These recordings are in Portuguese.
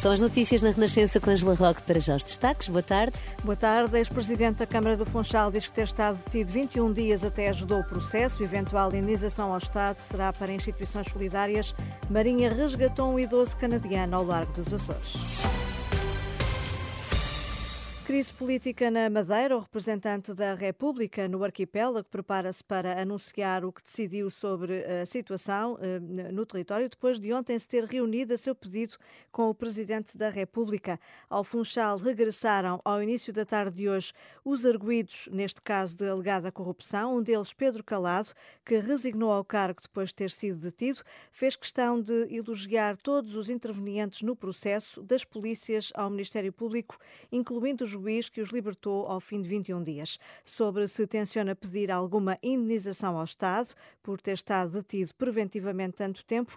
São as notícias na Renascença com Angela Roque para já os destaques. Boa tarde. Boa tarde. Ex-presidente da Câmara do Funchal diz que ter estado detido 21 dias até ajudou o processo. Eventual indenização ao Estado será para instituições solidárias. Marinha resgatou um idoso canadiano ao largo dos Açores. Crise política na Madeira. O representante da República no arquipélago prepara-se para anunciar o que decidiu sobre a situação eh, no território, depois de ontem se ter reunido a seu pedido com o presidente da República. Ao Funchal regressaram ao início da tarde de hoje os arguídos, neste caso de alegada corrupção, um deles Pedro Calado, que resignou ao cargo depois de ter sido detido, fez questão de elogiar todos os intervenientes no processo, das polícias ao Ministério Público, incluindo os juiz que os libertou ao fim de 21 dias. Sobre se tenciona pedir alguma indenização ao Estado por ter estado detido preventivamente tanto tempo,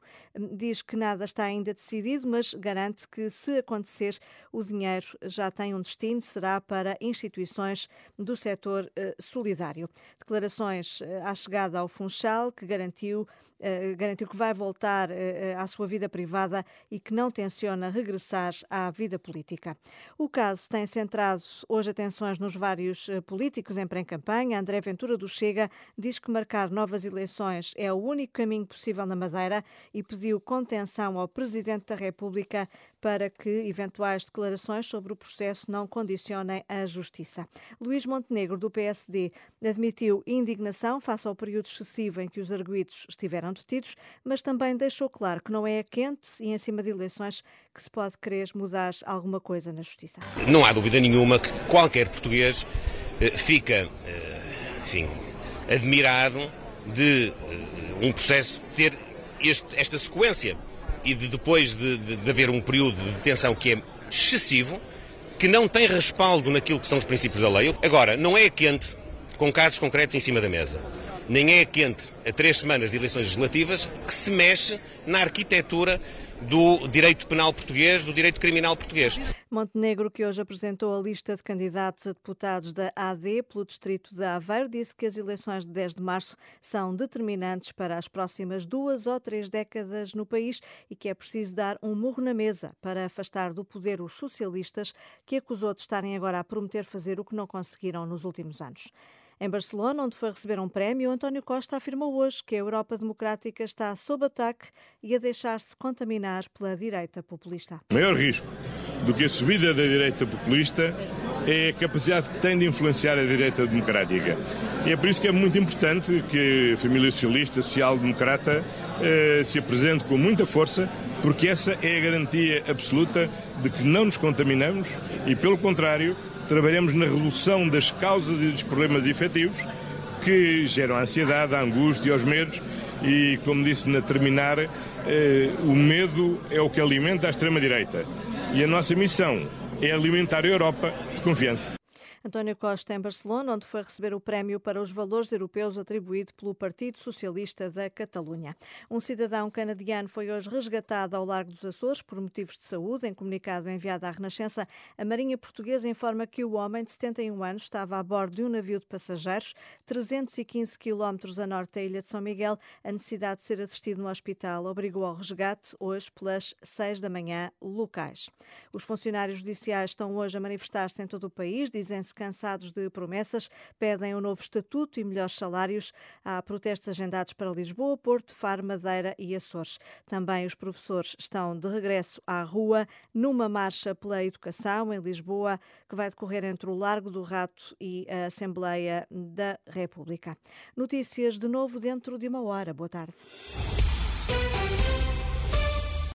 diz que nada está ainda decidido, mas garante que, se acontecer, o dinheiro já tem um destino, será para instituições do setor eh, solidário. Declarações eh, à chegada ao Funchal, que garantiu eh, garantiu que vai voltar à sua vida privada e que não tenciona regressar à vida política. O caso tem centrado hoje atenções nos vários uh, políticos em pré-campanha. André Ventura do Chega diz que marcar novas eleições é o único caminho possível na Madeira e pediu contenção ao Presidente da República para que eventuais declarações sobre o processo não condicionem a justiça. Luís Montenegro, do PSD, admitiu indignação face ao período excessivo em que os arguídos estiveram detidos, mas também deixou claro que não é a quente e em cima de eleições que se pode querer mudar alguma coisa na justiça. Não há dúvida nenhuma que qualquer português eh, fica, eh, enfim, admirado de eh, um processo ter este, esta sequência e de, depois de, de, de haver um período de detenção que é excessivo, que não tem respaldo naquilo que são os princípios da lei. Agora, não é quente com casos concretos em cima da mesa nem é quente a três semanas de eleições legislativas que se mexe na arquitetura do direito penal português, do direito criminal português. Montenegro, que hoje apresentou a lista de candidatos a deputados da AD pelo distrito de Aveiro, disse que as eleições de 10 de março são determinantes para as próximas duas ou três décadas no país e que é preciso dar um murro na mesa para afastar do poder os socialistas que acusou de estarem agora a prometer fazer o que não conseguiram nos últimos anos. Em Barcelona, onde foi receber um prémio, António Costa afirmou hoje que a Europa democrática está sob ataque e a deixar-se contaminar pela direita populista. O maior risco do que a subida da direita populista é a capacidade que tem de influenciar a direita democrática. E é por isso que é muito importante que a família socialista, social-democrata, eh, se apresente com muita força, porque essa é a garantia absoluta de que não nos contaminamos e, pelo contrário, trabalhamos na redução das causas e dos problemas efetivos que geram a ansiedade, a angústia e os medos. E, como disse na terminar, eh, o medo é o que alimenta a extrema-direita. E a nossa missão é alimentar a Europa de confiança. António Costa em Barcelona, onde foi receber o prémio para os valores europeus atribuído pelo Partido Socialista da Catalunha. Um cidadão canadiano foi hoje resgatado ao Largo dos Açores por motivos de saúde. Em comunicado enviado à Renascença, a Marinha Portuguesa informa que o homem de 71 anos estava a bordo de um navio de passageiros, 315 quilómetros a norte da ilha de São Miguel. A necessidade de ser assistido no hospital obrigou ao resgate hoje pelas 6 da manhã locais. Os funcionários judiciais estão hoje a manifestar-se em todo o país, dizem-se cansados de promessas, pedem um novo estatuto e melhores salários. Há protestos agendados para Lisboa, Porto, Faro, Madeira e Açores. Também os professores estão de regresso à rua numa marcha pela educação em Lisboa, que vai decorrer entre o Largo do Rato e a Assembleia da República. Notícias de novo dentro de uma hora. Boa tarde.